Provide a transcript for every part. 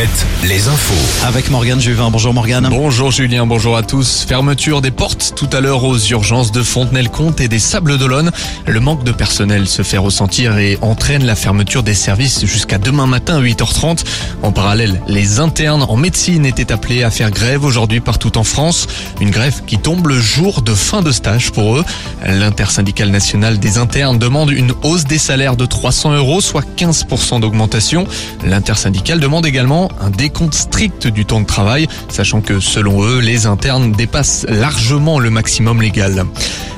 7, les infos. Avec Morgane Juvin. Bonjour Morgane. Bonjour Julien, bonjour à tous. Fermeture des portes tout à l'heure aux urgences de Fontenay-le-Comte et des Sables d'Olonne. Le manque de personnel se fait ressentir et entraîne la fermeture des services jusqu'à demain matin à 8h30. En parallèle, les internes en médecine étaient appelés à faire grève aujourd'hui partout en France. Une grève qui tombe le jour de fin de stage pour eux. L'intersyndicale nationale des internes demande une hausse des salaires de 300 euros, soit 15% d'augmentation. L'intersyndicale demande également un décompte strict du temps de travail, sachant que selon eux, les internes dépassent largement le maximum légal.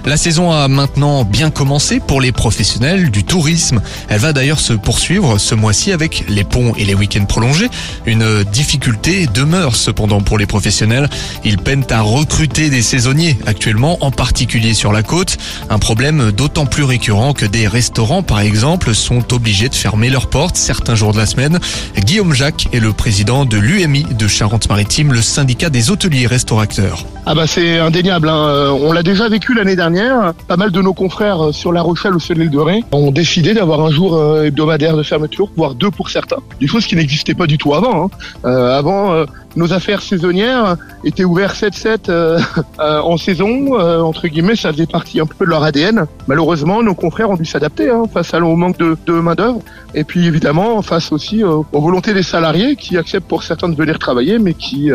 La saison a maintenant bien commencé pour les professionnels du tourisme. Elle va d'ailleurs se poursuivre ce mois-ci avec les ponts et les week-ends prolongés. Une difficulté demeure cependant pour les professionnels. Ils peinent à recruter des saisonniers actuellement, en particulier sur la côte. Un problème d'autant plus récurrent que des restaurants, par exemple, sont obligés de fermer leurs portes certains jours de la semaine. Guillaume Jacques est le président de l'UMI de Charente-Maritime, le syndicat des hôteliers restaurateurs. Ah bah c'est indéniable. Hein. Euh, On l'a déjà vécu l'année dernière. Pas mal de nos confrères euh, sur La Rochelle ou sur l'île de Ré ont décidé d'avoir un jour euh, hebdomadaire de fermeture, voire deux pour certains. Des choses qui n'existaient pas du tout avant. hein. Avant, nos affaires saisonnières étaient ouvertes 7-7 euh, euh, en saison. euh, entre guillemets, ça faisait partie un peu de leur ADN. Malheureusement, nos confrères ont dû s'adapter hein, face au manque de, de main d'œuvre. Et puis évidemment, face aussi aux volontés des salariés qui acceptent pour certains de venir travailler, mais qui,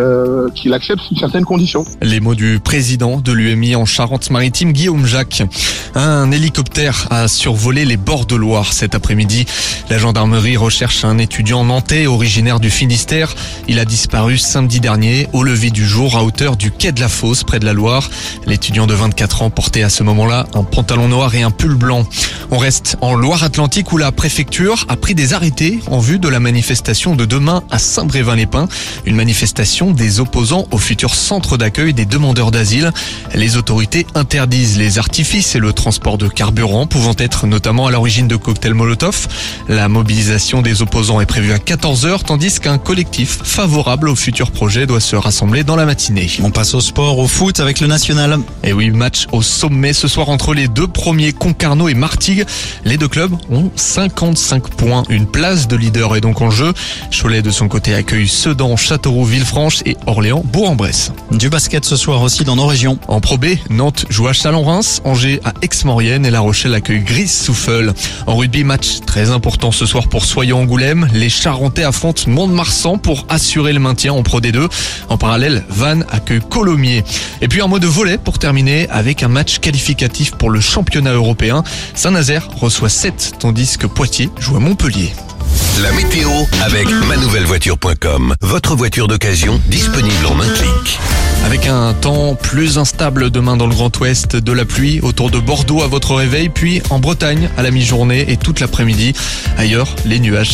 qui l'acceptent sous certaines conditions. Les mots du président de l'UMI en Charente-Maritime, Guillaume Jacques. Un hélicoptère a survolé les bords de Loire cet après-midi. La gendarmerie recherche un étudiant nantais originaire du Finistère. Il a disparu samedi dernier au lever du jour à hauteur du quai de la Fosse près de la Loire. L'étudiant de 24 ans portait à ce moment-là un pantalon noir et un pull blanc. On reste en Loire-Atlantique où la préfecture a pris des arrêtés en vue de la manifestation de demain à Saint-Brévin-les-Pins. Une manifestation des opposants au futur centre d'accueil des demandeurs d'asile. Les autorités interdisent les artifices et le transport de carburant pouvant être notamment à l'origine de cocktails Molotov. La mobilisation des opposants est prévue à 14h tandis qu'un collectif favorable au futur projet doit se rassembler dans la matinée. On passe au sport, au foot avec le national. Et oui, match au sommet ce soir entre les deux premiers Concarneau et Martigues. Les deux clubs ont 55 points. Une place de leader est donc en jeu. Cholet de son côté accueille Sedan, Châteauroux, Villefranche et Orléans, Bourg-en-Bresse. Du basket ce soir aussi dans nos régions. En Pro B, Nantes joue à Chalon-Reims, Angers à Aix-Maurienne et La Rochelle accueille Grise-Souffle. En rugby, match très important ce soir pour Soyons-Angoulême. Les Charentais affrontent Mont-de-Marsan pour assurer le maintien en Pro D2. En parallèle, Vannes accueille Colomiers. Et puis un mot de volet pour terminer avec un match qualificatif pour le championnat européen. Saint-Nazaire reçoit 7 tandis que Poitiers joue à Montpellier. La météo avec manouvellevoiture.com. Votre voiture d'occasion disponible en un clic. Avec un temps plus instable demain dans le Grand Ouest, de la pluie autour de Bordeaux à votre réveil, puis en Bretagne à la mi-journée et toute l'après-midi. Ailleurs, les nuages